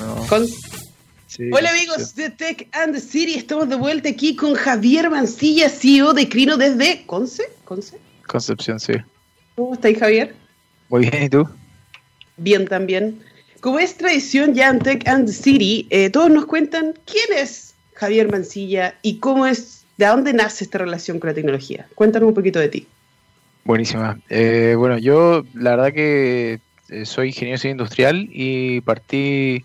Hola amigos de Tech and the City, estamos de vuelta aquí con Javier Mancilla, CEO de Crino desde Conce. ¿Conce? Concepción, sí. ¿Cómo estáis, Javier? Muy bien, ¿y tú? Bien también. Como es tradición ya en Tech and the City, eh, todos nos cuentan quién es Javier Mancilla y cómo es, de dónde nace esta relación con la tecnología. Cuéntanos un poquito de ti. Buenísima. Eh, bueno, yo la verdad que eh, soy ingeniero industrial y partí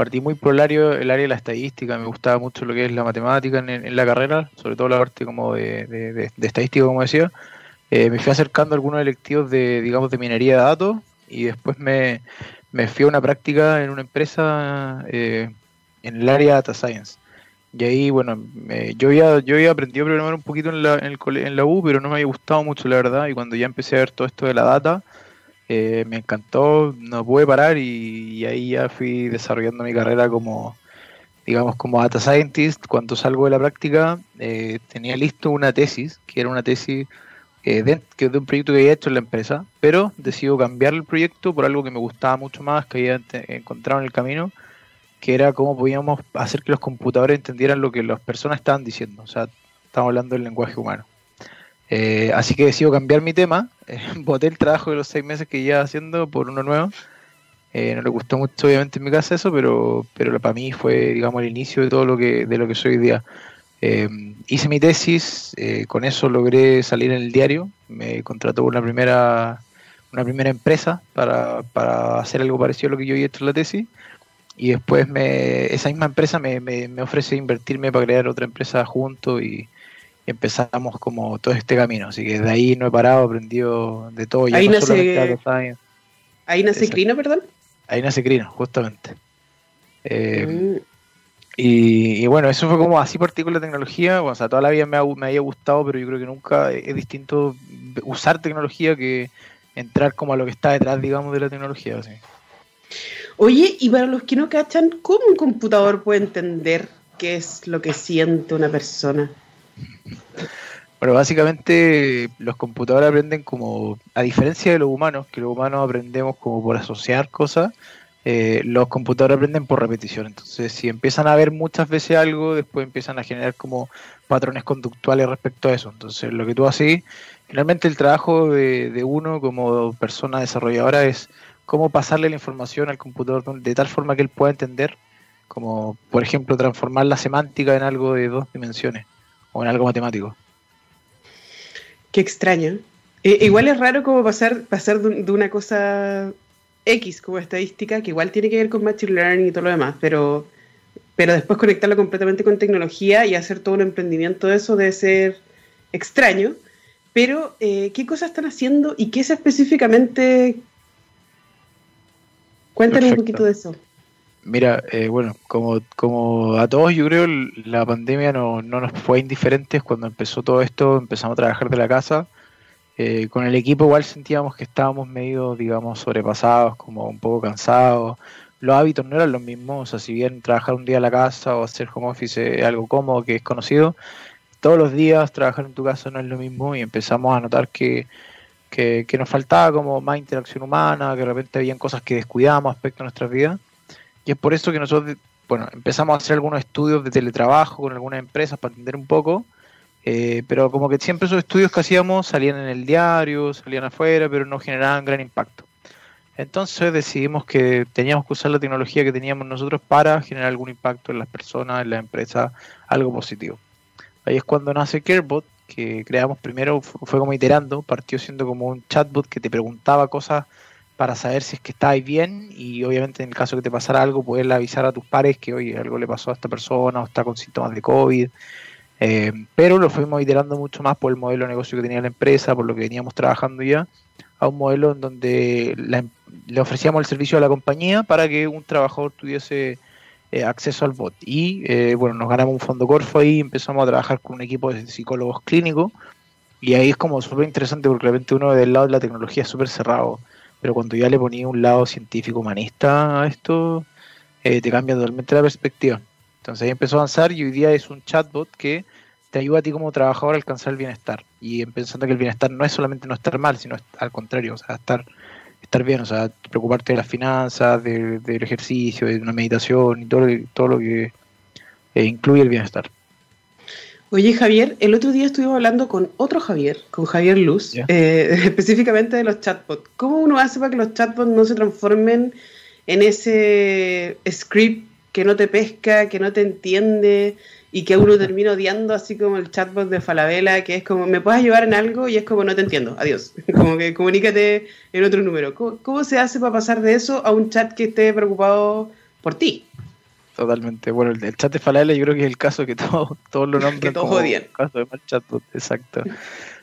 partí muy por el área, el área de la estadística, me gustaba mucho lo que es la matemática en, la carrera, sobre todo la parte como de, estadística, como decía. Eh, me fui acercando a algunos electivos de, digamos, de minería de datos y después me, fui a una práctica en una empresa eh, en el área de data science. Y ahí, bueno, yo, había, yo había aprendido a programar un poquito en la, en, el, en la U, pero no me había gustado mucho, la verdad. Y cuando ya empecé a ver todo esto de la data, eh, me encantó, no pude parar y, ahí ya fui desarrollando mi carrera como, digamos, como data scientist. Cuando salgo de la práctica, eh, tenía listo una tesis, que era una tesis eh, de, de un proyecto que había hecho en la empresa, pero decido cambiar el proyecto por algo que me gustaba mucho más, que había encontrado en el camino, que era cómo podíamos hacer que los computadores entendieran lo que las personas estaban diciendo. O sea, estamos hablando del lenguaje humano. Eh, así que decido cambiar mi tema. Eh, boté el trabajo de los seis meses que iba haciendo por uno nuevo. Eh, no le gustó mucho, obviamente, en mi casa eso, pero, pero para mí fue, digamos, el inicio de todo lo que, de lo que soy hoy día. hice mi tesis, con eso logré salir en el diario. Me contrató una primera, una primera empresa para, para hacer algo parecido a lo que yo había hecho en la tesis. Y después me, esa misma empresa me, me, me ofrece invertirme para crear otra empresa junto y, empezamos como todo este camino. Así que de ahí no he parado, aprendido de todo. ahí, nace, ahí nace Crino, perdón. Ahí nace Crino, justamente. Eh, mm. y, bueno, eso fue como así particular la tecnología. o sea, toda la vida me, ha, me había gustado, pero yo creo que nunca es distinto usar tecnología que entrar como a lo que está detrás, digamos, de la tecnología. Así. Oye, y para los que no cachan, ¿cómo un computador puede entender qué es lo que siente una persona? Bueno, básicamente los computadores aprenden como, a diferencia de los humanos, que los humanos aprendemos como por asociar cosas, eh, los computadores aprenden por repetición. Entonces, si empiezan a ver muchas veces algo, después empiezan a generar como patrones conductuales respecto a eso. Entonces, lo que tú haces, finalmente el trabajo de, de uno como persona desarrolladora es cómo pasarle la información al computador de tal forma que él pueda entender, como por ejemplo transformar la semántica en algo de dos dimensiones o en algo matemático. Qué extraño. Eh, igual es raro como pasar, pasar de, una cosa X como estadística, que igual tiene que ver con Machine Learning y todo lo demás, pero, pero después conectarlo completamente con tecnología y hacer todo un emprendimiento de eso debe ser extraño. Pero, eh, ¿qué cosas están haciendo y qué es específicamente? Cuéntanos un poquito de eso. Mira, eh, bueno, como, como a todos yo creo la pandemia no, no nos fue indiferente cuando empezó todo esto, empezamos a trabajar de la casa. Eh, con el equipo igual sentíamos que estábamos medio, digamos, sobrepasados, como un poco cansados. Los hábitos no eran los mismos, o sea, si bien trabajar un día en la casa o hacer home office es algo cómodo, que es conocido, todos los días trabajar en tu casa no es lo mismo y empezamos a notar que, que, que nos faltaba como más interacción humana, que de repente habían cosas que descuidábamos respecto a nuestras vidas. Y es por eso que nosotros, bueno, empezamos a hacer algunos estudios de teletrabajo con algunas empresas para entender un poco, eh, pero como que siempre esos estudios que hacíamos salían en el diario, salían afuera, pero no generaban gran impacto. Entonces decidimos que teníamos que usar la tecnología que teníamos nosotros para generar algún impacto en las personas, en la empresa, algo positivo. Ahí es cuando nace CareBot, que creamos primero, fue como iterando, partió siendo como un chatbot que te preguntaba cosas para saber si es que estáis bien y obviamente en el caso que te pasara algo poderle avisar a tus pares que oye algo le pasó a esta persona o está con síntomas de COVID. Eh, pero lo fuimos iterando mucho más por el modelo de negocio que tenía la empresa por lo que veníamos trabajando ya a un modelo en donde em, le ofrecíamos el servicio a la compañía para que un trabajador tuviese eh, acceso al bot. Y eh, bueno nos ganamos un fondo Corfo y empezamos a trabajar con un equipo de psicólogos clínicos y ahí es como súper interesante porque realmente uno del lado de la tecnología es súper cerrado pero cuando ya le ponía un lado científico humanista a esto, eh, te cambia totalmente la perspectiva. Entonces ahí empezó a avanzar y hoy día es un chatbot que te ayuda a ti como trabajador a alcanzar el bienestar. Y pensando que el bienestar no es solamente no estar mal, sino al contrario, o sea, estar, estar bien, o sea, preocuparte de las finanzas, del ejercicio, de una meditación y todo, todo lo que eh, incluye el bienestar. Oye Javier, el otro día estuvimos hablando con otro Javier, con Javier Luz, eh, específicamente de los chatbots. ¿Cómo uno hace para que los chatbots no se transformen en ese script que no te pesca, que no te entiende y que uno termina odiando, así como el chatbot de Falabella, que es como, ¿me puedes ayudar en algo? Y es como, no te entiendo, adiós. Como que comunícate en otro número. ¿Cómo, se hace para pasar de eso a un chat que esté preocupado por ti? Totalmente. Bueno, el, chat de Falabella yo creo que es el caso que todos todo lo nombran que todos odian. El caso de mal chatbot, exacto.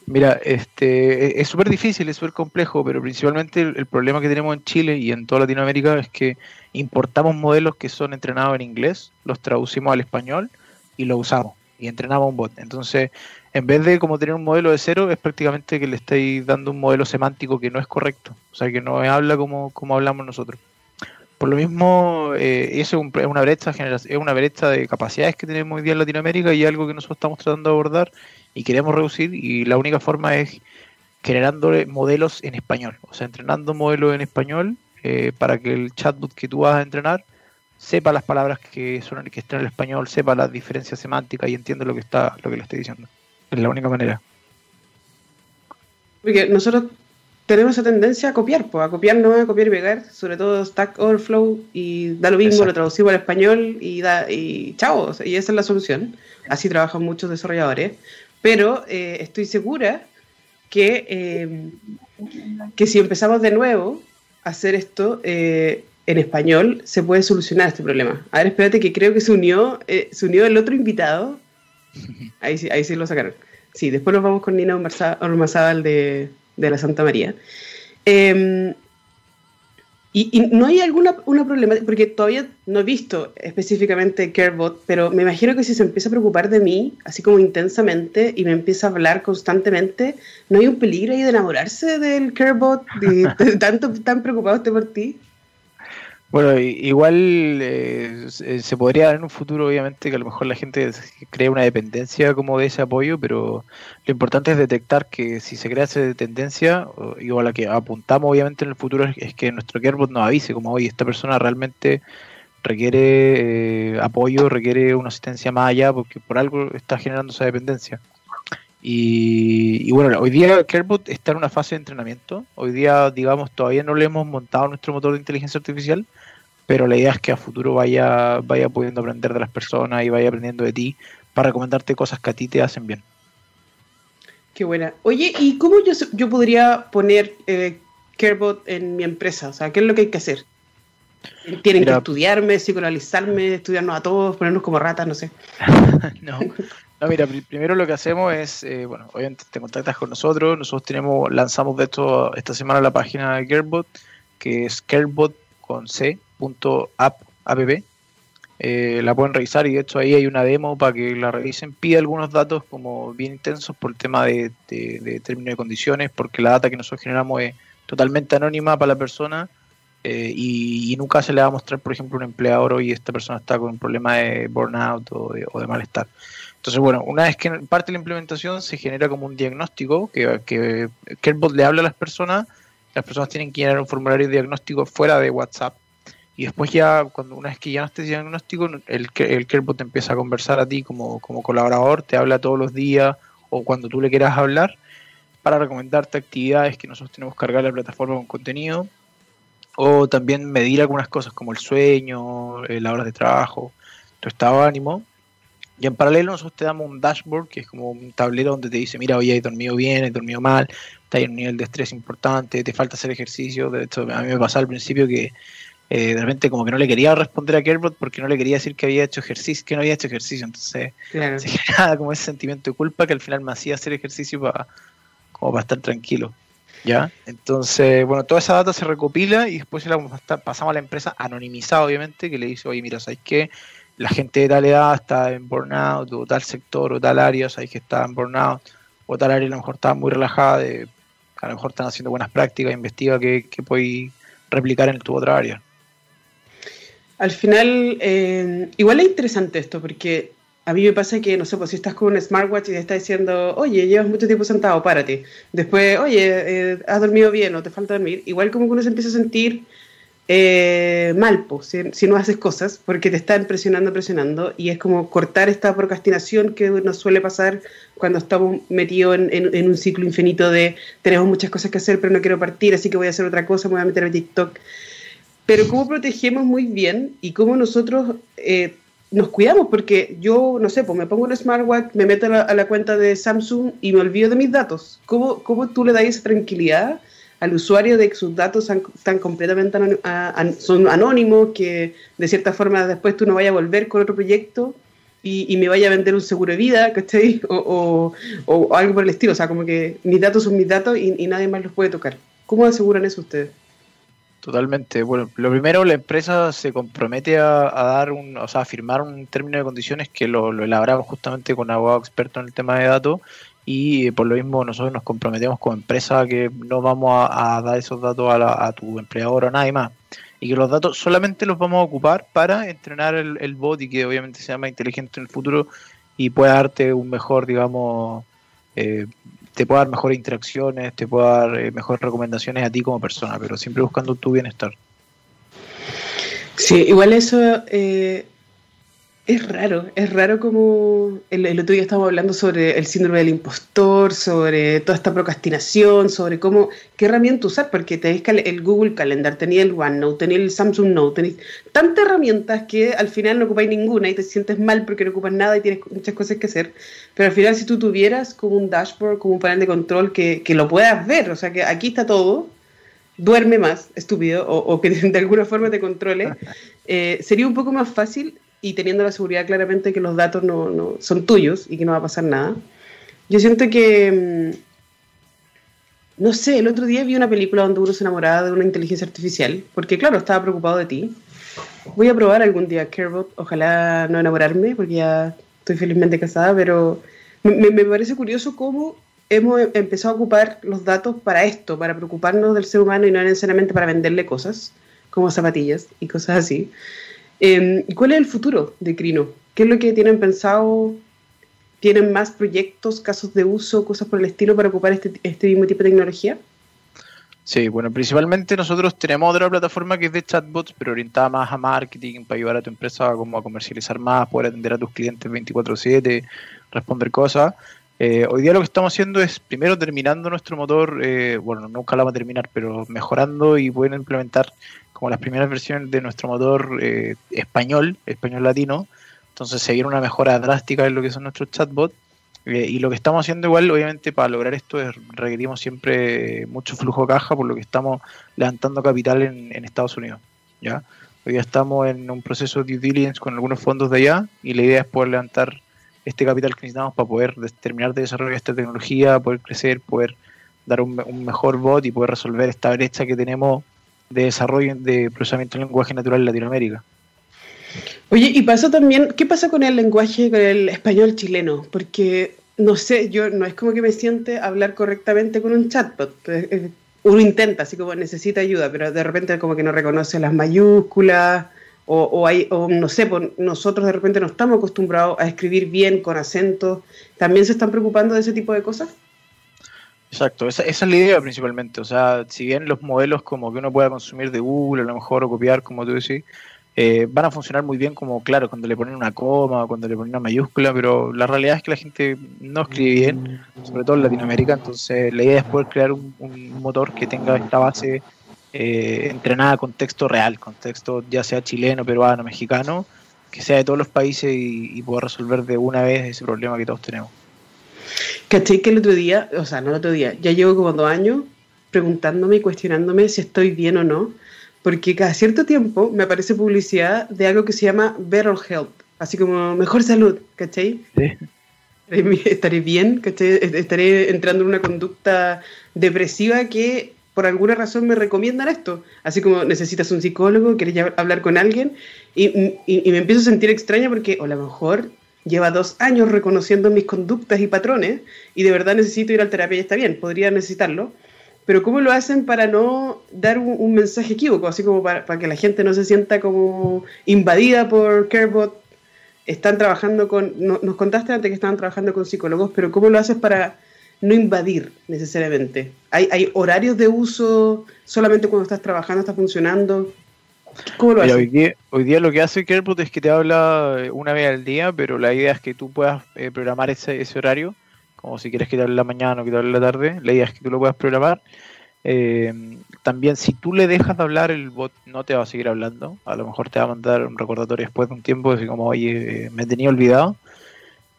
Mira, este es súper difícil, es súper complejo, pero principalmente el, problema que tenemos en Chile y en toda Latinoamérica es que importamos modelos que son entrenados en inglés, los traducimos al español y los usamos y entrenamos un bot. Entonces, en vez de como tener un modelo de cero, es prácticamente que le estáis dando un modelo semántico que no es correcto, o sea, que no habla como, como hablamos nosotros. Por lo mismo, eh, eso es, una brecha es una brecha de capacidades que tenemos hoy día en Latinoamérica y algo que nosotros estamos tratando de abordar y queremos reducir y la única forma es generando modelos en español, o sea, entrenando modelos en español eh, para que el chatbot que tú vas a entrenar sepa las palabras que son que están en el español, sepa las diferencias semánticas y entienda lo que está lo que le estoy diciendo. Es la única manera. Porque nosotros tenemos esa tendencia a copiar, pues, a copiar no a copiar y pegar, sobre todo Stack Overflow y da lo mismo, lo traducimos al español y da y chao, y esa es la solución. Así trabajan muchos desarrolladores pero eh, estoy segura que, eh, que si empezamos de nuevo a hacer esto eh, en español, se puede solucionar este problema. A ver, espérate que creo que se unió, se unió el otro invitado. Ahí sí, ahí sí lo sacaron. Sí, después nos vamos con Nina Ormazábal de, de la Santa María. Em, y, no hay alguna una problema, porque todavía no he visto específicamente CareBot, pero me imagino que si se empieza a preocupar de mí, así como intensamente, y me empieza a hablar constantemente, ¿no hay un peligro ahí de enamorarse del CareBot, de, de tanto tan preocupado esté por ti? Bueno, igual eh, se podría dar en un futuro, obviamente, que a lo mejor la gente crea una dependencia como de ese apoyo, pero lo importante es detectar que si se crea esa dependencia, y a la que apuntamos obviamente en el futuro, es, que nuestro CareBot nos avise como, oye, esta persona realmente requiere eh, apoyo, requiere una asistencia más allá, porque por algo está generando esa dependencia. Y, y, bueno, hoy día CareBot está en una fase de entrenamiento. Hoy día, digamos, todavía no le hemos montado nuestro motor de inteligencia artificial, pero la idea es que a futuro vaya, vaya pudiendo aprender de las personas y vaya aprendiendo de ti para recomendarte cosas que a ti te hacen bien. Qué buena. Oye, ¿y cómo yo, yo podría poner eh, CareBot en mi empresa? O sea, ¿qué es lo que hay que hacer? ¿Tienen que estudiarme, psicoanalizarme, estudiarnos a todos, ponernos como ratas, no sé? no. No, mira, primero lo que hacemos es, eh, bueno, obviamente te contactas con nosotros, nosotros tenemos, lanzamos de esto esta semana la página de CareBot, que es carebot con c .app, eh, la pueden revisar y de hecho ahí hay una demo para que la revisen. Pide algunos datos como bien intensos por el tema de, de, términos de condiciones, porque la data que nosotros generamos es totalmente anónima para la persona eh, y, nunca se le va a mostrar, por ejemplo, un empleador hoy esta persona está con un problema de burnout o de, malestar. Entonces, bueno, una vez que parte de la implementación se genera como un diagnóstico que, que CareBot le habla a las personas, las personas tienen que llenar un formulario de diagnóstico fuera de WhatsApp y después ya, cuando una vez que ya no estés diagnóstico, el, el CareBot empieza a conversar a ti como, como colaborador, te habla todos los días o cuando tú le quieras hablar para recomendarte actividades que nosotros tenemos que cargar la plataforma con contenido o también medir algunas cosas como el sueño, eh, la hora de trabajo, tu estado de ánimo. Y en paralelo nosotros te damos un dashboard que es como un tablero donde te dice, mira, hoy he dormido bien, he dormido mal, está en un nivel de estrés importante, te falta hacer ejercicio. De hecho, a mí me pasaba al principio que eh, de repente como que no le quería responder a Kerbot porque no le quería decir que había hecho ejercicio, que no había hecho ejercicio, entonces se generaba como ese sentimiento de culpa que al final me hacía hacer ejercicio para como para estar tranquilo. ¿Ya? Entonces, bueno, toda esa data se recopila y después la pasamos a la empresa anonimizada, obviamente, que le dice, oye, mira, ¿sabes qué? La gente de tal edad está en burnout, o tal sector, o tal área, ¿sabes que está en burnout? O tal área a lo mejor está muy relajada, a lo mejor están haciendo buenas prácticas, investiga qué, qué puede replicar en tu otra área al final, eh, igual es interesante esto, porque a mí me pasa que, no sé, pues si estás con un smartwatch y te está diciendo, oye, llevas mucho tiempo sentado, párate. Después, oye, eh, has dormido bien o te falta dormir. Igual como que uno se empieza a sentir eh, mal, pues, si, no haces cosas, porque te están presionando, presionando. Y es como cortar esta procrastinación que nos suele pasar cuando estamos metidos en, un ciclo infinito de tenemos muchas cosas que hacer, pero no quiero partir, así que voy a hacer otra cosa, me voy a meter a TikTok. Pero cómo protegemos muy bien y cómo nosotros... Eh, nos cuidamos porque yo, no sé, pues me pongo un smartwatch, me meto a la, cuenta de Samsung y me olvido de mis datos. ¿Cómo, cómo tú le das esa tranquilidad al usuario de que sus datos están completamente son anónimos, que de cierta forma después tú no vayas a volver con otro proyecto y, me vaya a vender un seguro de vida, ¿cachai? O, o, algo por el estilo. O sea, como que mis datos son mis datos y, y nadie más los puede tocar. ¿Cómo aseguran eso ustedes? Totalmente. Bueno, lo primero, la empresa se compromete a, dar un, o sea, a firmar un término de condiciones que lo, elaboramos justamente con abogado experto en el tema de datos y por lo mismo nosotros nos comprometemos como empresa que no vamos a, dar esos datos a, tu empleador o a nadie más y que los datos solamente los vamos a ocupar para entrenar el, el bot y que obviamente sea más inteligente en el futuro y pueda darte un mejor, digamos, eh, te pueda dar mejores interacciones, te pueda dar eh, mejores recomendaciones a ti como persona, pero siempre buscando tu bienestar. Sí, igual eso eh, es raro, es raro como el, otro día estábamos hablando sobre el síndrome del impostor, sobre toda esta procrastinación, sobre cómo, qué herramienta usar, porque tenéis el Google Calendar, tenéis el OneNote, tenéis el Samsung Note, tenéis tantas herramientas que al final no ocupáis ninguna y te sientes mal porque no ocupas nada y tienes muchas cosas que hacer. Pero al final si tú tuvieras como un dashboard, como un panel de control que, que lo puedas ver, o sea que aquí está todo, duerme más, estúpido, o, que de alguna forma te controle, eh, sería un poco más fácil y teniendo la seguridad claramente que los datos no, no, son tuyos y que no va a pasar nada. Yo siento que, mm, no sé, el otro día vi una película donde uno se enamoraba de una inteligencia artificial, porque claro, estaba preocupado de ti. Voy a probar algún día Carebot, ojalá no enamorarme, porque ya estoy felizmente casada, pero me, me parece curioso cómo hemos empezado a ocupar los datos para esto, para preocuparnos del ser humano y no necesariamente para venderle cosas, como zapatillas y cosas así. Eh, ¿Cuál es el futuro de Crino? ¿Qué es lo que tienen pensado? ¿Tienen más proyectos, casos de uso, cosas por el estilo para ocupar este, este mismo tipo de tecnología? Sí, bueno, principalmente nosotros tenemos otra plataforma que es de chatbots, pero orientada más a marketing, para ayudar a tu empresa como a comercializar más, poder atender a tus clientes 24/7, responder cosas. Eh, hoy día lo que estamos haciendo es primero terminando nuestro motor, eh, bueno, nunca la vamos a terminar, pero mejorando y pueden implementar como las primeras versiones de nuestro motor eh, español, español latino. Entonces se viene una mejora drástica en lo que son nuestros chatbots. Eh, y lo que estamos haciendo igual, obviamente, para lograr esto es requerimos siempre mucho flujo de caja, por lo que estamos levantando capital en, Estados Unidos. ¿ya? Hoy ya estamos en un proceso de due diligence con algunos fondos de allá y la idea es poder levantar este capital que necesitamos para poder terminar de desarrollar esta tecnología, poder crecer, poder dar un, un mejor bot y poder resolver esta brecha que tenemos de desarrollo de procesamiento del lenguaje natural en Latinoamérica. Oye, y pasa también, ¿qué pasa con el lenguaje, con el español chileno? Porque, no sé, yo no es como que me siente hablar correctamente con un chatbot. Eh, eh, uno intenta, así como necesita ayuda, pero de repente como que no reconoce las mayúsculas, o, o, hay, o no sé, pues nosotros de repente no estamos acostumbrados a escribir bien con acentos. ¿También se están preocupando de ese tipo de cosas? Exacto, esa, es la idea principalmente. O sea, si bien los modelos como que uno pueda consumir de Google, a lo mejor, o copiar, como tú decís, eh, van a funcionar muy bien como, claro, cuando le ponen una coma, o cuando le ponen una mayúscula, pero la realidad es que la gente no escribe bien, sobre todo en Latinoamérica, entonces la idea es poder crear un, motor que tenga esta base eh, entrenada con texto real, con texto ya sea chileno, peruano, mexicano, que sea de todos los países y, y poder resolver de una vez ese problema que todos tenemos. ¿Caché que el otro día, o sea, no el otro día, ya llevo como dos años preguntándome y cuestionándome si estoy bien o no, porque cada cierto tiempo me aparece publicidad de algo que se llama Better Health, así como mejor salud, ¿cachai? Sí. Estaré bien, ¿cachai? Estaré entrando en una conducta depresiva que por alguna razón me recomiendan esto. Así como necesitas un psicólogo, quieres hablar con alguien, y, y, me empiezo a sentir extraña porque, o a lo mejor lleva dos años reconociendo mis conductas y patrones y de verdad necesito ir al terapia y está bien, podría necesitarlo, pero ¿cómo lo hacen para no dar un, mensaje equívoco, así como para, que la gente no se sienta como invadida por CareBot están trabajando con, nos contaste antes que estaban trabajando con psicólogos, pero ¿cómo lo haces para no invadir necesariamente? ¿Hay, hay horarios de uso solamente cuando estás trabajando, está funcionando? ¿Cómo lo? Hoy día, hoy día, lo que hace Kerbot es que te habla eh, una vez al día, pero la idea es que tú puedas eh, programar ese, ese horario, como si quieres que te hable la mañana o que te hable la tarde, la idea es que tú lo puedas programar. Eh, también si tú le dejas de hablar, el bot no te va a seguir hablando. A lo mejor te va a mandar un recordatorio después de un tiempo, así como, oye, me tenía olvidado.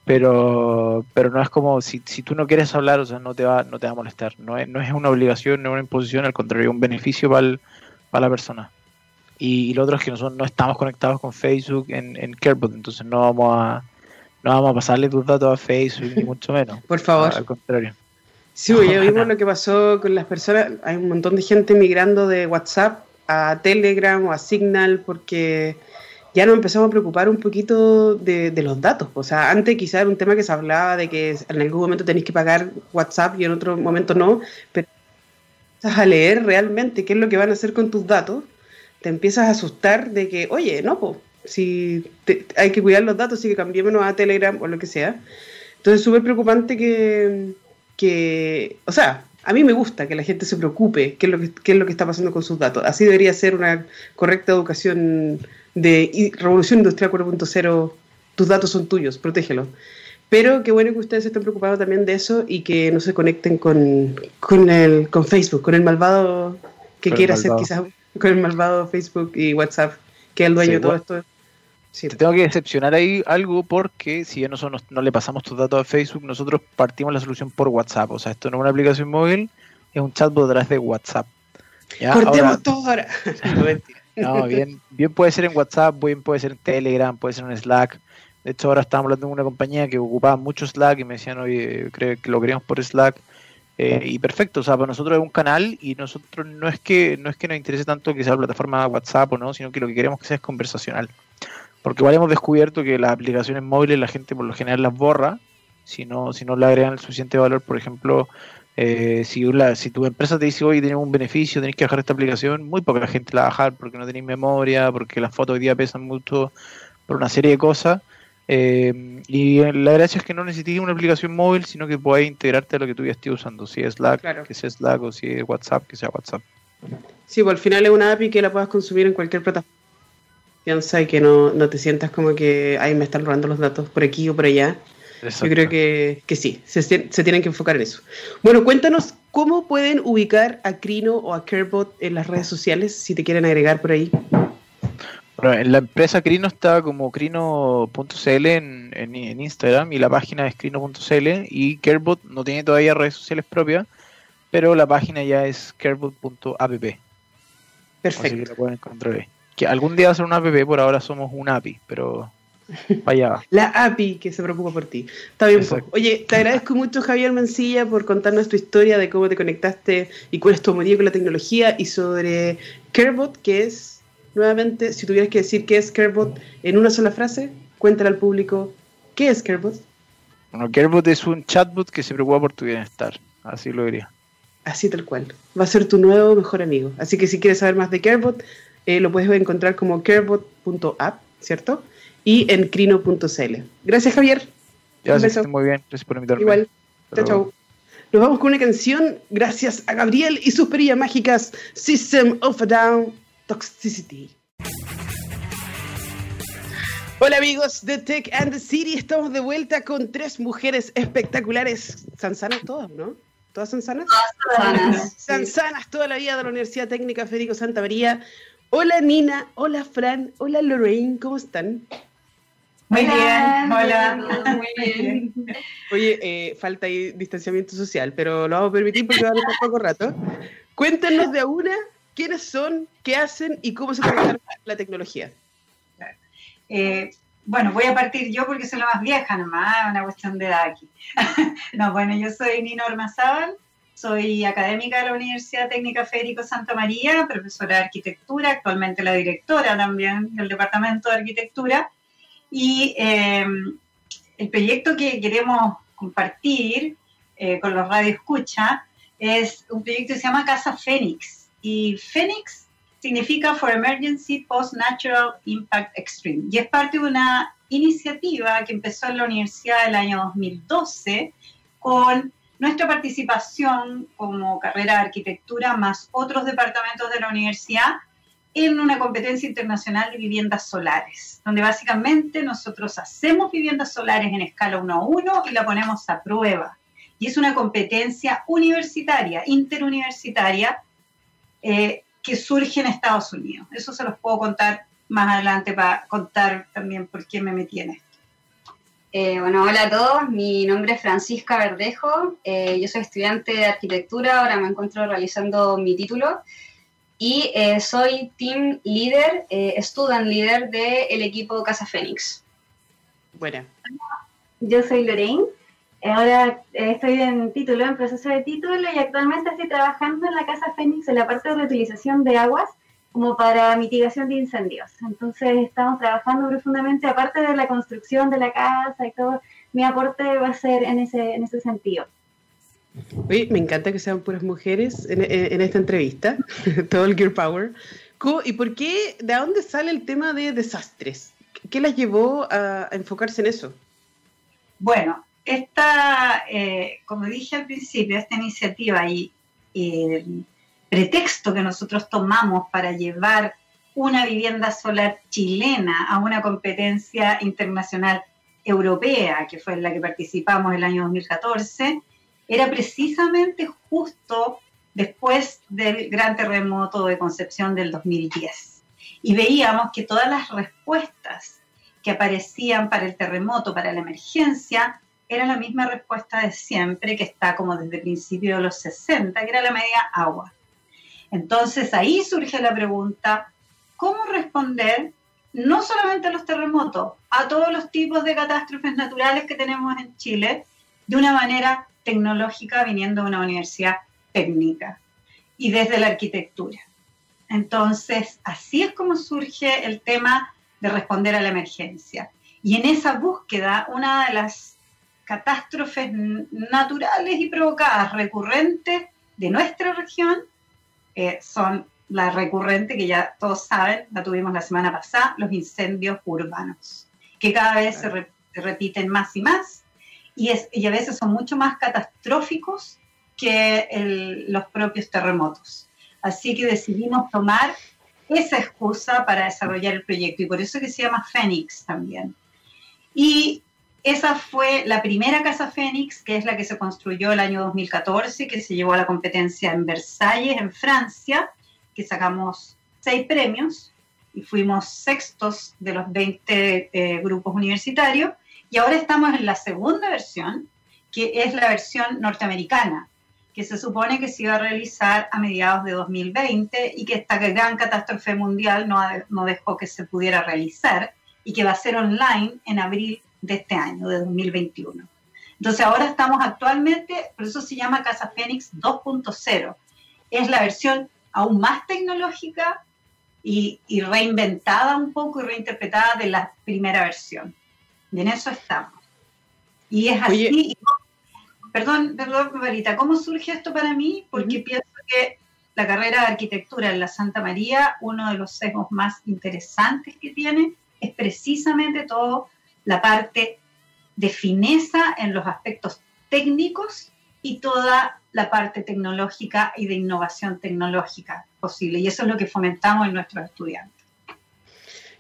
Pero, pero no es como, si, si tú no quieres hablar, o sea, no te va, no te va a molestar. No es, no es una obligación, no es una imposición, al contrario, un beneficio para, para la persona. Y, lo otro es que nosotros no estamos conectados con Facebook en, en Carebot, entonces no vamos a no vamos a pasarle tus datos a Facebook, ni mucho menos. Por favor. Al contrario. Sí, ya vimos lo que pasó con las personas. Hay un montón de gente migrando de WhatsApp a Telegram o a Signal porque ya nos empezamos a preocupar un poquito de, los datos. O sea, antes quizá era un tema que se hablaba de que en algún momento tenéis que pagar WhatsApp y en otro momento no, pero a leer realmente qué es lo que van a hacer con tus datos te empiezas a asustar de que, oye, no, pues, si hay que cuidar los datos, así que cambiémonos a Telegram o lo que sea. Entonces, súper preocupante que, que, o sea, a mí me gusta que la gente se preocupe qué es, lo que, qué es lo que está pasando con sus datos. Así debería ser una correcta educación de Revolución Industrial 4.0. Tus datos son tuyos, protégelos. Pero qué bueno que ustedes estén preocupados también de eso y que no se conecten con, con, el, con Facebook, con el malvado que quiera hacer quizás con el malvado Facebook y WhatsApp, que es el dueño de todo esto. Sí. Te tengo que decepcionar ahí algo porque si bien nosotros no, le pasamos tus datos a Facebook, nosotros partimos la solución por WhatsApp. O sea, esto no es una aplicación móvil, es un chatbot detrás de WhatsApp. Cortemos todo ahora. no, bien, bien puede ser en WhatsApp, bien puede ser en Telegram, puede ser en Slack. De hecho, ahora estamos hablando de una compañía que ocupaba mucho Slack y me decían, oye, creo que lo queríamos por Slack. Eh, y perfecto, o sea, para nosotros es un canal y nosotros no es que no es que nos interese tanto que sea la plataforma WhatsApp o no, sino que lo que queremos que sea es conversacional. Porque igual hemos descubierto que las aplicaciones móviles la gente por lo general las borra si no, si no le agregan el suficiente valor. Por ejemplo, eh, si, si tu empresa te dice, oye, tenemos un beneficio, tenéis que bajar esta aplicación, muy poca gente la va a bajar porque no tenéis memoria, porque las fotos hoy día pesan mucho, por una serie de cosas. Eh, y la gracia es que no necesites una aplicación móvil, sino que puedes integrarte a lo que tú ya estés usando, si es Slack, que sea Slack, o si es WhatsApp, que sea WhatsApp. Sí, pues al final es una API que la puedas consumir en cualquier plataforma. Y que no, no te sientas como que, ay, me están robando los datos por aquí o por allá. Yo creo que, que sí, se, se, tienen que enfocar en eso. Bueno, cuéntanos cómo pueden ubicar a Crino o a Carebot en las redes sociales, si te quieren agregar por ahí. Bueno, en la empresa Crino está como crino.cl en, en, Instagram y la página es crino.cl y Carebot no tiene todavía redes sociales propias, pero la página ya es carebot.app. Perfecto. Así que lo pueden encontrar ahí. Que algún día va a ser una app, por ahora somos un API, pero vaya va. La API que se preocupa por ti. Está bien. Oye, te agradezco mucho Javier Mancilla por contarnos tu historia de cómo te conectaste y cuál es tu motivo con la tecnología y sobre Carebot, que es nuevamente, si tuvieras que decir qué es Carebot en una sola frase, cuéntale al público qué es Carebot. Bueno, Carebot es un chatbot que se preocupa por tu bienestar, así lo diría. Así tal cual. Va a ser tu nuevo mejor amigo. Así que si quieres saber más de Carebot, eh, lo puedes encontrar como carebot.app, ¿cierto? Y en crino.cl. Gracias, Javier. Gracias, muy bien. Gracias por invitarme. Igual. Chao, chao. Nos vamos con una canción gracias a Gabriel y sus perillas mágicas System of a Down Toxicity. Hola amigos de Tech and the City, estamos de vuelta con tres mujeres espectaculares. ¿Sansanas todas, no? ¿Todas sansanas? Sansanas. Sansanas toda la vida de la Universidad Técnica Federico Santa María. Hola Nina, hola Fran, hola Lorraine, ¿cómo están? Muy bien, hola. Muy bien. Oye, eh, falta ahí distanciamiento social, pero lo vamos a permitir porque va a estar poco rato. Cuéntenos de una quiénes son, qué hacen y cómo se conectan la tecnología. Eh, bueno, voy a partir yo porque soy la más vieja nomás, una cuestión de edad aquí. no, bueno, yo soy Nina Ormazábal, soy académica de la Universidad Técnica Federico Santa María, profesora de arquitectura, actualmente la directora también del Departamento de Arquitectura. Y em, el proyecto que queremos compartir eh, con los Radio Escucha es un proyecto que se llama Casa Fénix y Phoenix significa For Emergency Post Natural Impact Extreme y es parte de una iniciativa que empezó en la universidad el año 2012 con nuestra participación como carrera de arquitectura más otros departamentos de la universidad en una competencia internacional de viviendas solares, donde básicamente nosotros hacemos viviendas solares en escala 1 a 1 y la ponemos a prueba. Y es una competencia universitaria, interuniversitaria, eh, que surge en Estados Unidos. Eso se los puedo contar más adelante para contar también por qué me metí en esto. Eh, bueno, hola a todos, mi nombre es Francisca Verdejo, eh, yo soy estudiante de arquitectura, ahora me encuentro realizando mi título y eh, soy team leader, student leader del equipo Casa Fénix. Buena. Yo soy Lorraine, ahora estoy en título, en proceso de título y actualmente estoy trabajando en la Casa Fénix en la parte de reutilización de aguas como para mitigación de incendios. Entonces estamos trabajando profundamente, aparte de la construcción de la casa y todo, mi aporte va a ser en ese, en ese sentido. Oye, me encanta que sean puras mujeres en, en esta entrevista, todo el Gear Power. ¿Y por qué, de dónde sale el tema de desastres? ¿Qué las llevó a, enfocarse en eso? Bueno, esta, eh, como dije al principio, esta iniciativa y, pretexto que nosotros tomamos para llevar una vivienda solar chilena a una competencia internacional europea, que fue en la que participamos el año 2014, era precisamente justo después del gran terremoto de Concepción del 2010. Y veíamos que todas las respuestas que aparecían para el terremoto, para la emergencia, eran la misma respuesta de siempre, que está como desde el principio de los 60, que era la media agua. Entonces ahí surge la pregunta, ¿cómo responder no solamente a los terremotos, a todos los tipos de catástrofes naturales que tenemos en Chile de una manera tecnológica viniendo de una universidad técnica y desde la arquitectura? Entonces, así es como surge el tema de responder a la emergencia. Y en esa búsqueda, una de las catástrofes naturales y provocadas recurrentes de nuestra región son la recurrente, que ya todos saben, la tuvimos la semana pasada, los incendios urbanos, que cada vez se, repiten más y más y, es, y a veces son mucho más catastróficos que los propios terremotos. Así que decidimos tomar esa excusa para desarrollar el proyecto y por eso que se llama Fénix también. Y esa fue la primera Casa Fénix, que es la que se construyó el año 2014, que se llevó a la competencia en Versalles, en Francia, que sacamos seis premios y fuimos sextos de los 20 eh, grupos universitarios. Y ahora estamos en la segunda versión, que es la versión norteamericana, que se supone que se iba a realizar a mediados de 2020 y que esta gran catástrofe mundial no, no dejó que se pudiera realizar y que va a ser online en abril de este año, de 2021. Entonces ahora estamos actualmente, por eso se llama Casa Fénix 2.0. Es la versión aún más tecnológica y, reinventada un poco y reinterpretada de la primera versión. Y en eso estamos. Y es así. perdón, perdón, Marita, ¿cómo surge esto para mí? Porque pienso que la carrera de arquitectura en la Santa María, uno de los sesgos más interesantes que tiene, es precisamente todo la parte de fineza en los aspectos técnicos y toda la parte tecnológica y de innovación tecnológica posible. Y eso es lo que fomentamos en nuestros estudiantes.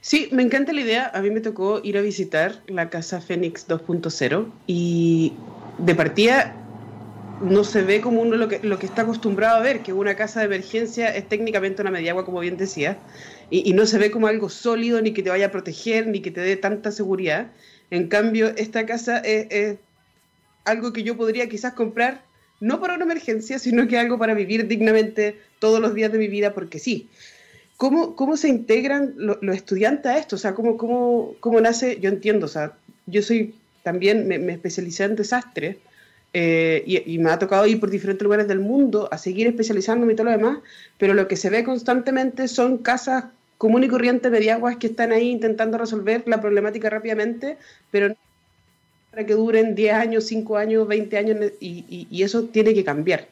Sí, me encanta la idea. A mí me tocó ir a visitar la Casa Fénix 2.0 y de partida no se ve como uno lo que, lo que está acostumbrado a ver, que una casa de emergencia es técnicamente una mediagua, como bien decía, y, no se ve como algo sólido, ni que te vaya a proteger, ni que te dé tanta seguridad. En cambio, esta casa es, algo que yo podría quizás comprar, no para una emergencia, sino que algo para vivir dignamente todos los días de mi vida, porque sí. ¿Cómo, cómo se integran los estudiantes a esto? O sea, ¿cómo, cómo, cómo nace? Yo entiendo, o sea, yo soy también, me especialicé en desastres, eh, y, me ha tocado ir por diferentes lugares del mundo a seguir especializándome y todo lo demás, pero lo que se ve constantemente son casas común y corriente de aguas que están ahí intentando resolver la problemática rápidamente, pero para que duren 10 años, 5 años, 20 años, y, eso tiene que cambiar.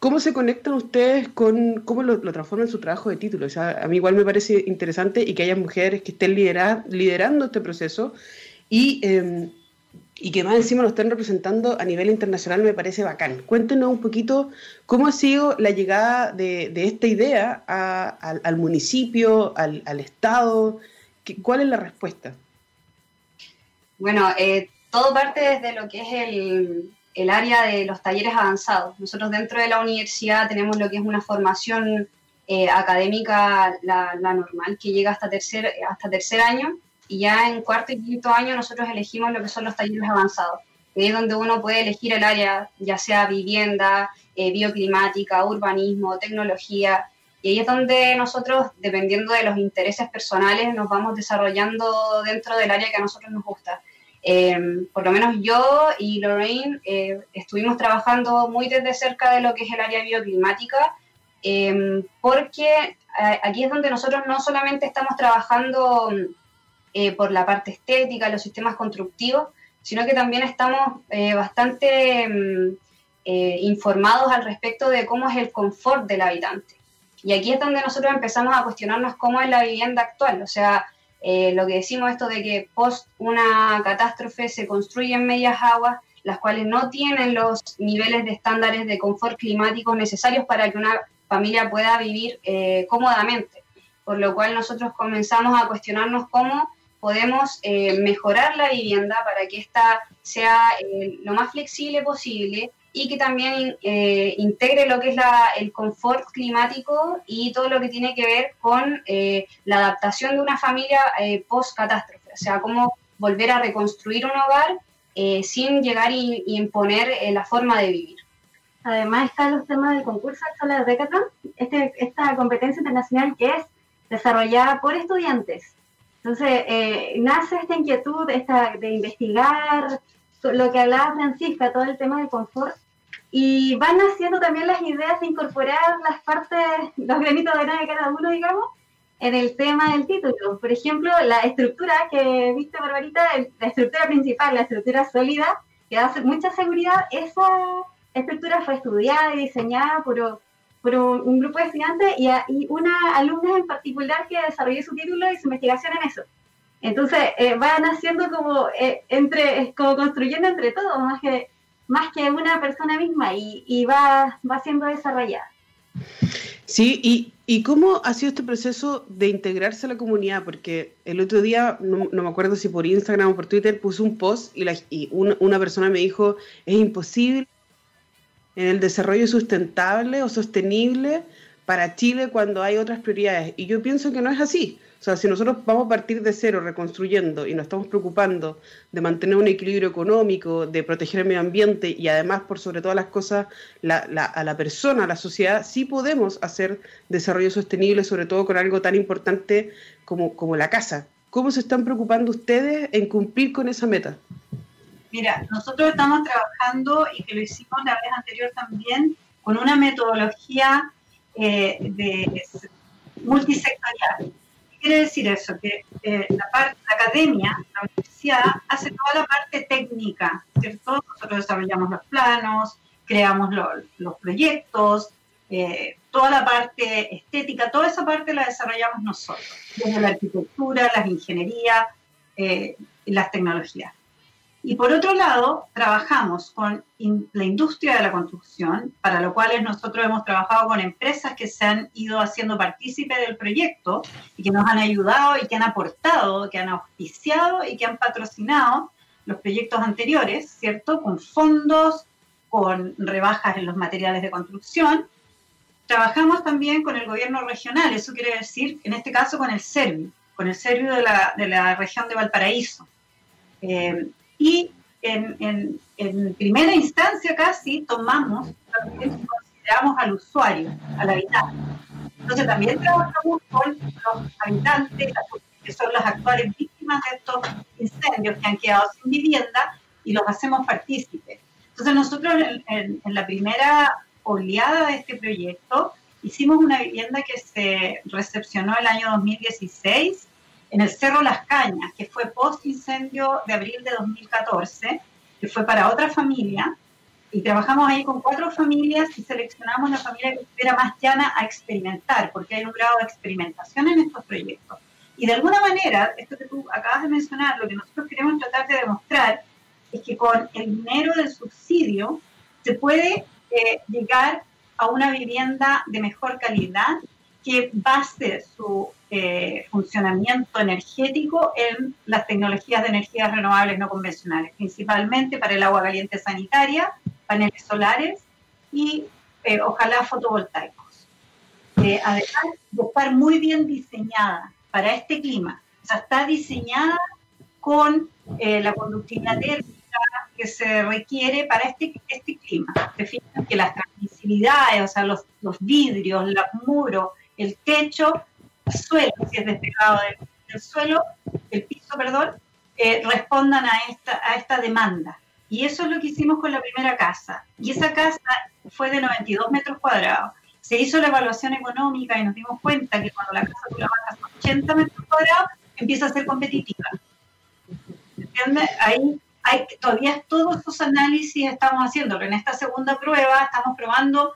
¿Cómo se conectan ustedes con, cómo lo, transforman en su trabajo de título? O sea, a mí igual me parece interesante y que haya mujeres que estén liderando este proceso y, em, y que más encima lo estén representando a nivel internacional me parece bacán. Cuéntenos un poquito cómo ha sido la llegada de, esta idea al, municipio, al, Estado, ¿cuál es la respuesta? Bueno, eh, todo parte desde lo que es el, área de los talleres avanzados. Nosotros dentro de la universidad tenemos lo que es una formación eh, académica, la, normal, que llega hasta tercer, hasta tercer año, y ya en cuarto y quinto año nosotros elegimos lo que son los talleres avanzados, que es donde uno puede elegir el área, ya sea vivienda, eh, bioclimática, urbanismo, tecnología, y ahí es donde nosotros, dependiendo de los intereses personales, nos vamos desarrollando dentro del área que a nosotros nos gusta. Em, por lo menos yo y Lorraine eh, estuvimos trabajando muy desde cerca de lo que es el área bioclimática, em, porque eh, aquí es donde nosotros no solamente estamos trabajando eh, por la parte estética, los sistemas constructivos, sino que también estamos bastante em, informados al respecto de cómo es el confort del habitante. Y aquí es donde nosotros empezamos a cuestionarnos cómo es la vivienda actual, o sea, eh, lo que decimos esto de que post una catástrofe se construyen medias aguas, las cuales no tienen los niveles de estándares de confort climático necesarios para que una familia pueda vivir eh, cómodamente. Por lo cual nosotros comenzamos a cuestionarnos cómo podemos eh, mejorar la vivienda para que ésta sea lo más flexible posible y que también eh, integre lo que es el confort climático y todo lo que tiene que ver con eh, la adaptación de una familia eh, post-catástrofe, o sea, cómo volver a reconstruir un hogar sin llegar y, imponer la forma de vivir. Además están los temas del concurso Solar Decathlon, este, esta competencia internacional que es desarrollada por estudiantes. Entonces, nace esta inquietud esta, de investigar lo que hablaba Francisca, todo el tema del confort, y van haciendo también las ideas de incorporar las partes, los granitos de arena de cada uno, digamos, en el tema del título. Por ejemplo, la estructura que viste, Barbarita, la estructura principal, la estructura sólida, que da mucha seguridad, esa estructura fue estudiada y diseñada por, por un, grupo de estudiantes y, y, una alumna en particular que desarrolló su título y su investigación en eso. Entonces, eh, van haciendo como, eh, entre, como construyendo entre todos, más que más que una persona misma y, va, va siendo desarrollada. Sí, y, y, cómo ha sido este proceso de integrarse a la comunidad? Porque el otro día, no, me acuerdo si por Instagram o por Twitter, puse un post y, la, y una, una, persona me dijo, es imposible en el desarrollo sustentable o sostenible para Chile cuando hay otras prioridades. Y yo pienso que no es así. O sea, si nosotros vamos a partir de cero reconstruyendo y nos estamos preocupando de mantener un equilibrio económico, de proteger el medio ambiente y además, por sobre todas las cosas, a la persona, a la sociedad, sí podemos hacer desarrollo sostenible, sobre todo con algo tan importante como, como la casa. ¿Cómo se están preocupando ustedes en cumplir con esa meta? Mira, nosotros estamos trabajando, y que lo hicimos la vez anterior también, con una metodología eh, multisectorial quiere decir eso? Que eh, la, parte, la academia, la universidad, hace toda la parte técnica, ¿cierto? Nosotros desarrollamos los planos, creamos los proyectos, eh, toda la parte estética, toda esa parte la desarrollamos nosotros, desde la arquitectura, las ingenierías eh, las tecnologías. Y por otro lado, trabajamos con la industria de la construcción, para lo cual nosotros hemos trabajado con empresas que se han ido haciendo partícipe del proyecto y que nos han ayudado y que han aportado, que han auspiciado y que han patrocinado los proyectos anteriores, ¿cierto? Con fondos, con rebajas en los materiales de construcción. Trabajamos también con el gobierno regional, eso quiere decir, en este caso, con el SERVI, con el SERVI de la, de la región de Valparaíso. Eh, y en, primera instancia casi tomamos, consideramos al usuario, al habitante. Entonces también trabajamos con los habitantes, que son las actuales víctimas de estos incendios que han quedado sin vivienda y los hacemos partícipes. Entonces nosotros en, en la primera oleada de este proyecto hicimos una vivienda que se recepcionó el año 2016 en el Cerro Las Cañas, que fue post incendio de abril de 2014, que fue para otra familia, Y trabajamos ahí con cuatro familias y seleccionamos la familia que estuviera más llana a experimentar, porque hay un grado de experimentación en estos proyectos. Y de alguna manera, esto que tú acabas de mencionar, lo que nosotros queremos tratar de demostrar es que con el dinero del subsidio se puede eh, llegar a una vivienda de mejor calidad que base su eh, funcionamiento energético en las tecnologías de energías renovables no convencionales, principalmente para el agua caliente sanitaria, paneles solares y eh, ojalá fotovoltaicos. además de estar muy bien diseñada para este clima, o sea, está diseñada con la conductividad térmica que se requiere para este, este clima. Se que las transmisibilidades, o sea, los, los vidrios, los muros, el techo, suelo, si es despegado del, suelo, el piso, perdón, eh, respondan a esta, a esta demanda. Y eso es lo que hicimos con la primera casa. Y esa casa fue de 92 metros cuadrados. Se hizo la evaluación económica y nos dimos cuenta que cuando la casa tú la bajas a 80 metros cuadrados, empieza a ser competitiva. ¿Entiendes? Ahí hay, todavía todos esos análisis estamos haciendo. En esta segunda prueba estamos probando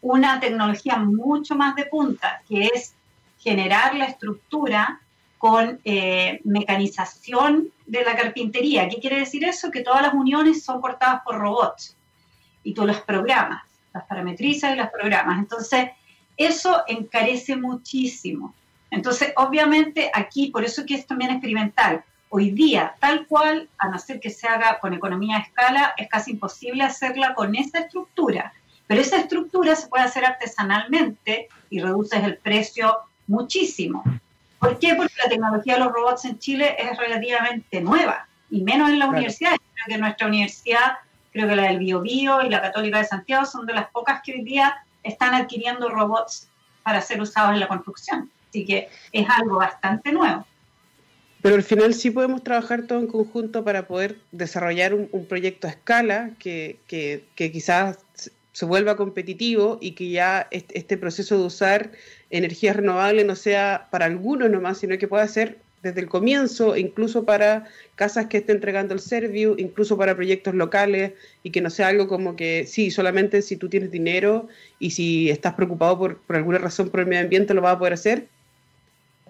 una tecnología mucho más de punta, que es generar la estructura con eh, mecanización de la carpintería. ¿Qué quiere decir eso? Que todas las uniones son cortadas por robots y tú las programas, las parametrizas y las programas. Entonces, eso encarece muchísimo. Entonces, obviamente aquí, por eso que es también experimental, hoy día, tal cual, a no ser que se haga con economía de escala, es casi imposible hacerla con esa estructura. Pero esa estructura se puede hacer artesanalmente y reduces el precio muchísimo. ¿Por qué? Porque la tecnología de los robots en Chile es relativamente nueva, y menos en la universidad. Creo que nuestra universidad, creo que la del Bio, Bio y la Católica de Santiago son de las pocas que hoy día están adquiriendo robots para ser usados en la construcción. Así que es algo bastante nuevo. Pero al final sí podemos trabajar todo en conjunto para poder desarrollar un, proyecto a escala que, que, que, quizás se vuelva competitivo y que ya este proceso de usar energías renovables no sea para algunos nomás, sino que pueda ser desde el comienzo, incluso para casas que esté entregando el servicio, incluso para proyectos locales, y que no sea algo como que, sí, solamente si tú tienes dinero y si estás preocupado por, por alguna razón por el medio ambiente lo vas a poder hacer,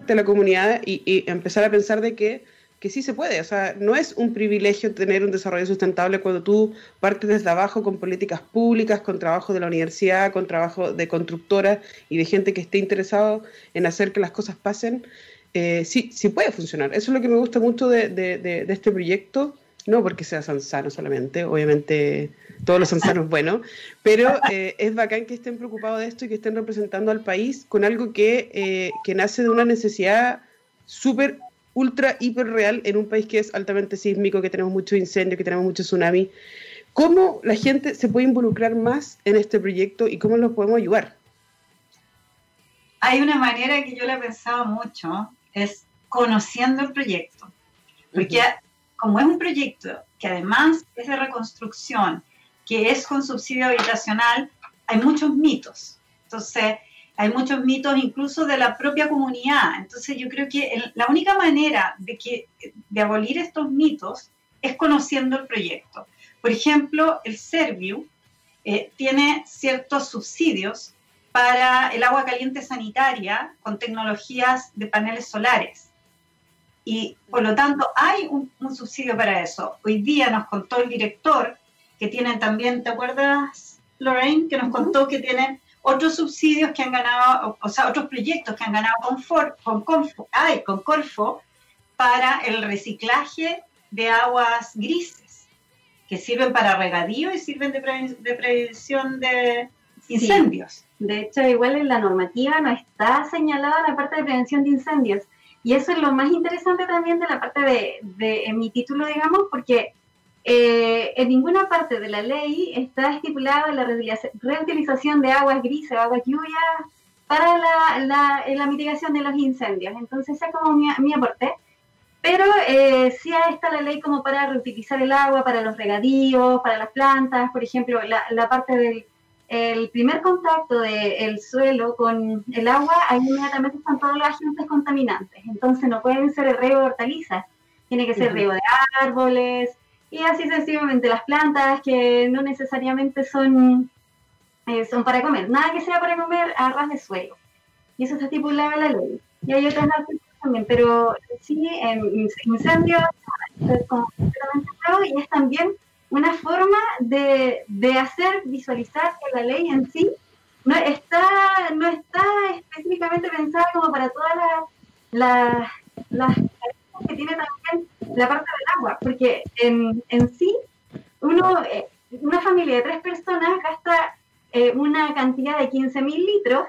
de la comunidad y, empezar a pensar de que, que sí se puede. O sea, no es un privilegio tener un desarrollo sustentable cuando tú partes desde abajo con políticas públicas, con trabajo de la universidad, con trabajo de constructoras y de gente que esté interesado en hacer que las cosas pasen. Eh, sí, sí puede funcionar. Eso es lo que me gusta mucho de, de, de este proyecto no porque sea Sansano solamente, obviamente todos los Sansanos buenos, pero eh, es bacán que estén preocupados de esto y que estén representando al país con algo que, eh, que nace de una necesidad súper, ultra, hiper real en un país que es altamente sísmico, que tenemos muchos incendios, que tenemos muchos tsunamis. ¿Cómo la gente se puede involucrar más en este proyecto y cómo los podemos ayudar? Hay una manera que yo le he pensado mucho, es conociendo el proyecto. Porque como es un proyecto que además es de reconstrucción, que es con subsidio habitacional, hay muchos mitos. Entonces, hay muchos mitos incluso de la propia comunidad. Entonces, yo creo que la única manera de, que, de abolir estos mitos es conociendo el proyecto. Por ejemplo, el Serviu eh, tiene ciertos subsidios para el agua caliente sanitaria con tecnologías de paneles solares. Y por lo tanto hay un, subsidio para eso. Hoy día nos contó el director que tienen también, ¿te acuerdas, Lorraine? Que nos contó que tienen otros subsidios que han ganado, o, sea, otros proyectos que han ganado con, con, Confo, ay, con Corfo para el reciclaje de aguas grises, que sirven para regadío y sirven de, prevención de incendios. De hecho, igual en la normativa no está señalada la parte de prevención de incendios. Y eso es lo más interesante también de la parte de, de mi título, digamos, porque eh, en ninguna parte de la ley está estipulada la reutilización de aguas grises, aguas lluvias, para la, la, mitigación de los incendios. Entonces, ese es como mi, mi aporte. Pero eh, sí está la ley como para reutilizar el agua, para los regadíos, para las plantas, por ejemplo, la, la parte del el primer contacto del suelo con el agua, ahí inmediatamente están todos los agentes contaminantes. Entonces no pueden ser el riego de hortalizas, tiene que ser riego de árboles, y así sencillamente las plantas que no necesariamente son, eh, son para comer, nada que sea para comer a ras de suelo. Y eso está estipulado en la ley. Y hay otras también, pero sí, en incendios es completamente nuevo y es también una forma de, de hacer visualizar que la ley en sí no está, no está específicamente pensada como para todas las, las, que tiene también la parte del agua, porque en, en sí, uno, eh, una familia de tres personas gasta eh, una cantidad de 15.000 litros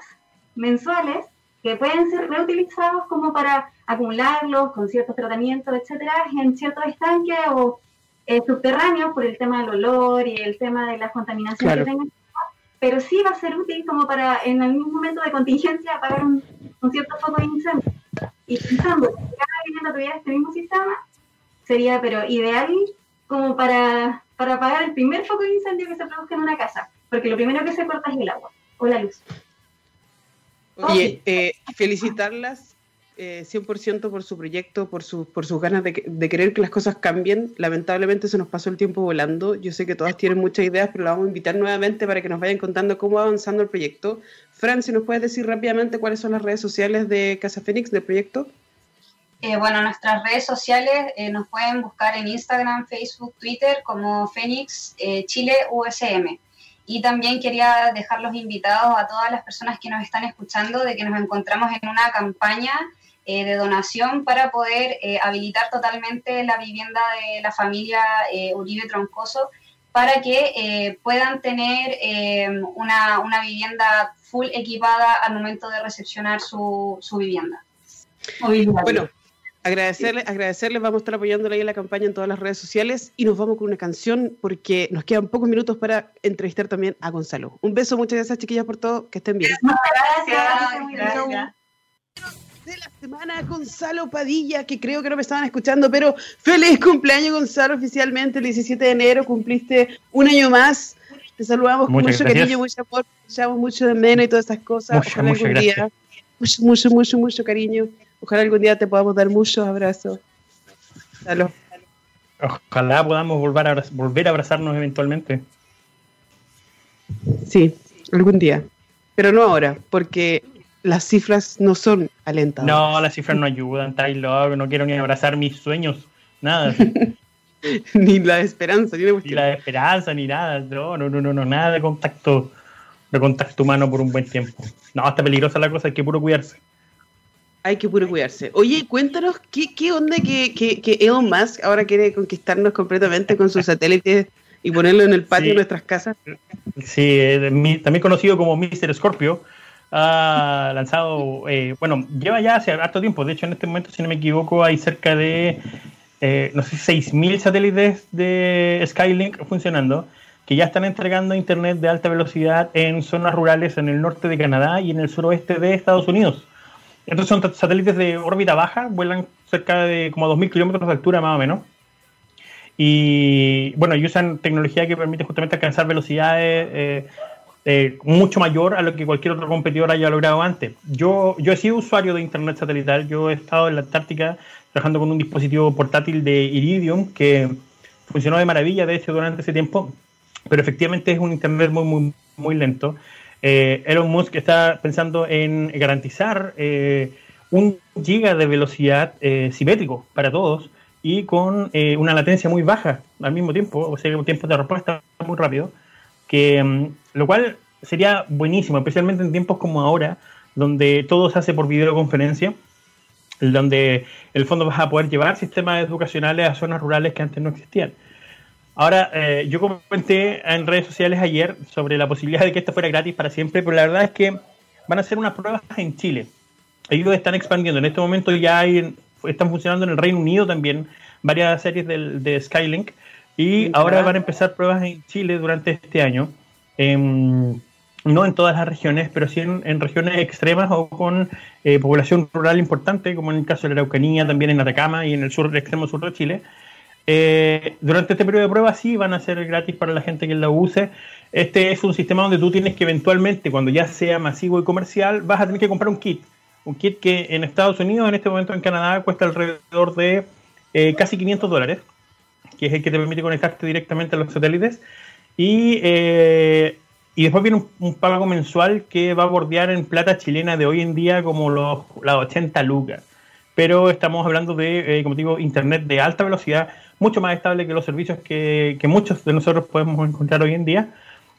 mensuales que pueden ser reutilizados como para acumularlos con ciertos tratamientos, etcétera, en ciertos estanques o eh, subterráneos por el tema del olor y el tema de la contaminación que tengan pero sí va a ser útil como para en algún momento de contingencia apagar un, cierto foco de incendio. Y pensando vivienda tuviera este mismo sistema, sería pero ideal como para, para apagar el primer foco de incendio que se produzca en una casa, porque lo primero que se corta es el agua o la luz. Oye, eh, felicitarlas 100% eh, por su proyecto, por, su, por sus ganas de, querer que las cosas cambien. Lamentablemente se nos pasó el tiempo volando. Yo sé que todas tienen muchas ideas, pero la vamos a invitar nuevamente para que nos vayan contando cómo va avanzando el proyecto. Fran, si nos puedes decir rápidamente cuáles son las redes sociales de Casa Fénix, del proyecto. Eh, bueno, nuestras redes sociales eh, nos pueden buscar en Instagram, Facebook, Twitter como Fénix Chile USM. Y también quería dejar los invitados a todas las personas que nos están escuchando de que nos encontramos en una campaña eh, de donación para poder eh, habilitar totalmente la vivienda de la familia eh, Uribe Troncoso para que puedan tener una, una, vivienda full equipada al momento de recepcionar su, su vivienda. Bueno, agradecerles, agradecerles, vamos a estar apoyándole ahí en la campaña en todas las redes sociales y nos vamos con una canción porque nos quedan pocos minutos para entrevistar también a Gonzalo. Un beso, muchas gracias chiquillas por todo, que estén bien. Gracias, gracias de la semana, Gonzalo Padilla, que creo que no me estaban escuchando, pero feliz cumpleaños, Gonzalo, oficialmente el 17 de enero, cumpliste un año más. Te saludamos con mucho cariño, mucho amor, te mucho de menos y todas esas cosas. Mucho, Ojalá algún día, mucho, mucho, mucho, mucho cariño. Ojalá algún día te podamos dar muchos abrazos. Ojalá podamos volver a, volver a abrazarnos eventualmente. Sí, algún día. Pero no ahora, porque las cifras no son alentadoras. No, las cifras no ayudan, Tyler. No quiero ni abrazar mis sueños, nada. ni la esperanza, ni, ni la esperanza, ni nada. No, no, no, no, nada de contacto, de contacto humano por un buen tiempo. No, está peligrosa la cosa, hay que puro cuidarse. Hay que puro cuidarse. Oye, cuéntanos, ¿qué, qué onda que, que, que, Elon Musk ahora quiere conquistarnos completamente con sus satélites y ponerlo en el patio de nuestras casas? Sí, también conocido como Mr. Scorpio ha lanzado, eh, bueno, lleva ya hace harto tiempo, de hecho en este momento, si no me equivoco, hay cerca de, eh, no sé, 6.000 satélites de Skylink funcionando, que ya están entregando internet de alta velocidad en zonas rurales en el norte de Canadá y en el suroeste de Estados Unidos. Estos son satélites de órbita baja, vuelan cerca de como 2.000 kilómetros de altura más o menos. Y bueno, y usan tecnología que permite justamente alcanzar velocidades eh, eh, mucho mayor a lo que cualquier otro competidor haya logrado antes. Yo, yo he sido usuario de Internet satelital, yo he estado en la Antártica trabajando con un dispositivo portátil de Iridium que funcionó de maravilla, de hecho, durante ese tiempo, pero efectivamente es un Internet muy, muy, muy lento. Eh, Elon Musk está pensando en garantizar eh, un giga de velocidad eh, simétrico para todos y con una latencia muy baja al mismo tiempo, o sea, un tiempo de respuesta muy rápido que mm, lo cual sería buenísimo, especialmente en tiempos como ahora, donde todo se hace por videoconferencia, donde el fondo vas a poder llevar sistemas educacionales a zonas rurales que antes no existían. Ahora, eh, yo comenté en redes sociales ayer sobre la posibilidad de que esto fuera gratis para siempre, pero la verdad es que van a hacer unas pruebas en Chile. Ellos están expandiendo. En este momento ya hay, están funcionando en el Reino Unido también varias series de Skylink y ahora van a empezar pruebas en Chile durante este año. no en todas las regiones, pero sí en, regiones extremas o con eh, población rural importante, como en el caso de la Araucanía, también en Atacama y en el sur, el extremo sur de Chile. Eh, durante este periodo de prueba sí van a ser gratis para la gente que la use. Este es un sistema donde tú tienes que eventualmente, cuando ya sea masivo y comercial, vas a tener que comprar un kit. Un kit que en Estados Unidos, en este momento en Canadá, cuesta alrededor de eh, casi 500 dólares que es el que te permite conectarte directamente a los satélites. Y, eh, y después viene un, pago mensual que va a bordear en plata chilena de hoy en día como los, las 80 lucas. Pero estamos hablando de, eh, como digo, internet de alta velocidad, mucho más estable que los servicios que, que muchos de nosotros podemos encontrar hoy en día.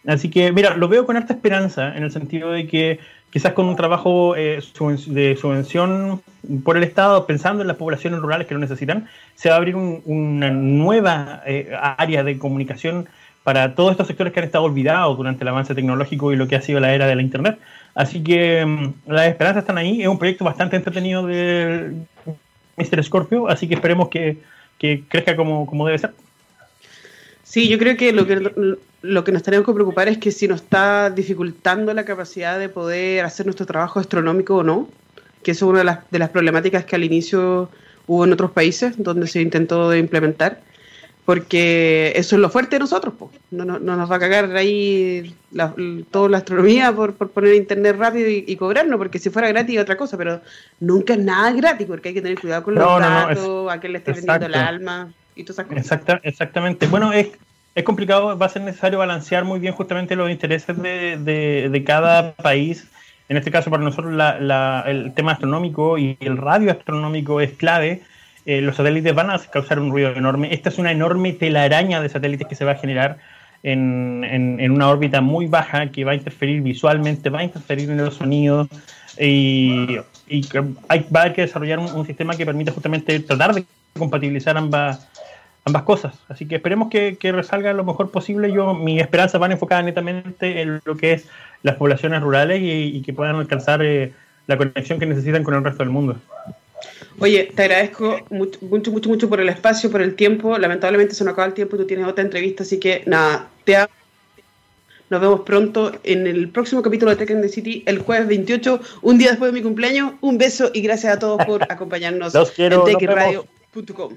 Así que, mira, lo veo con harta esperanza, en el sentido de que quizás con un trabajo eh, de subvención por el Estado, pensando en las poblaciones rurales que lo necesitan, se va a abrir una nueva eh, área de comunicación para todos estos sectores que han estado olvidados durante el avance tecnológico y lo que ha sido la era de la Internet. Así que mm, las esperanzas están ahí. Es un proyecto bastante entretenido de Mr. Scorpio, así que esperemos que, crezca como, como debe ser. Sí, yo creo que lo que lo que nos tenemos que preocupar es que si nos está dificultando la capacidad de poder hacer nuestro trabajo astronómico o no, que eso es una de las, de las problemáticas que al inicio hubo en otros países donde se intentó de implementar, porque eso es lo fuerte de nosotros, No, no, nos va a cagar ahí toda la astronomía por, poner internet rápido y, cobrarnos, porque si fuera gratis otra cosa, pero nunca es nada gratis, porque hay que tener cuidado con los datos, a quien le esté vendiendo el alma y todas esas cosas. exactamente. Bueno, es es complicado, va a ser necesario balancear muy bien justamente los intereses de, cada país. En este caso, para nosotros el tema astronómico y el radio astronómico es clave. Eh, los satélites van a causar un ruido enorme. Esta es una enorme telaraña de satélites que se va a generar en, una órbita muy baja que va a interferir visualmente, va a interferir en los sonidos y, va a haber que desarrollar un, sistema que permita justamente tratar de compatibilizar ambas, ambas cosas. Así que esperemos que, resalga lo mejor posible. Yo, mi esperanza van enfocada netamente en lo que es las poblaciones rurales y, que puedan alcanzar eh, la conexión que necesitan con el resto del mundo. Oye, te agradezco mucho, mucho, mucho, mucho por el espacio, por el tiempo. Lamentablemente se nos acaba el tiempo y tú tienes otra entrevista, así que nada, te Nos vemos pronto en el próximo capítulo de Tech the City, el jueves 28, un día después de mi cumpleaños. Un beso y gracias a todos por acompañarnos en techradio.com.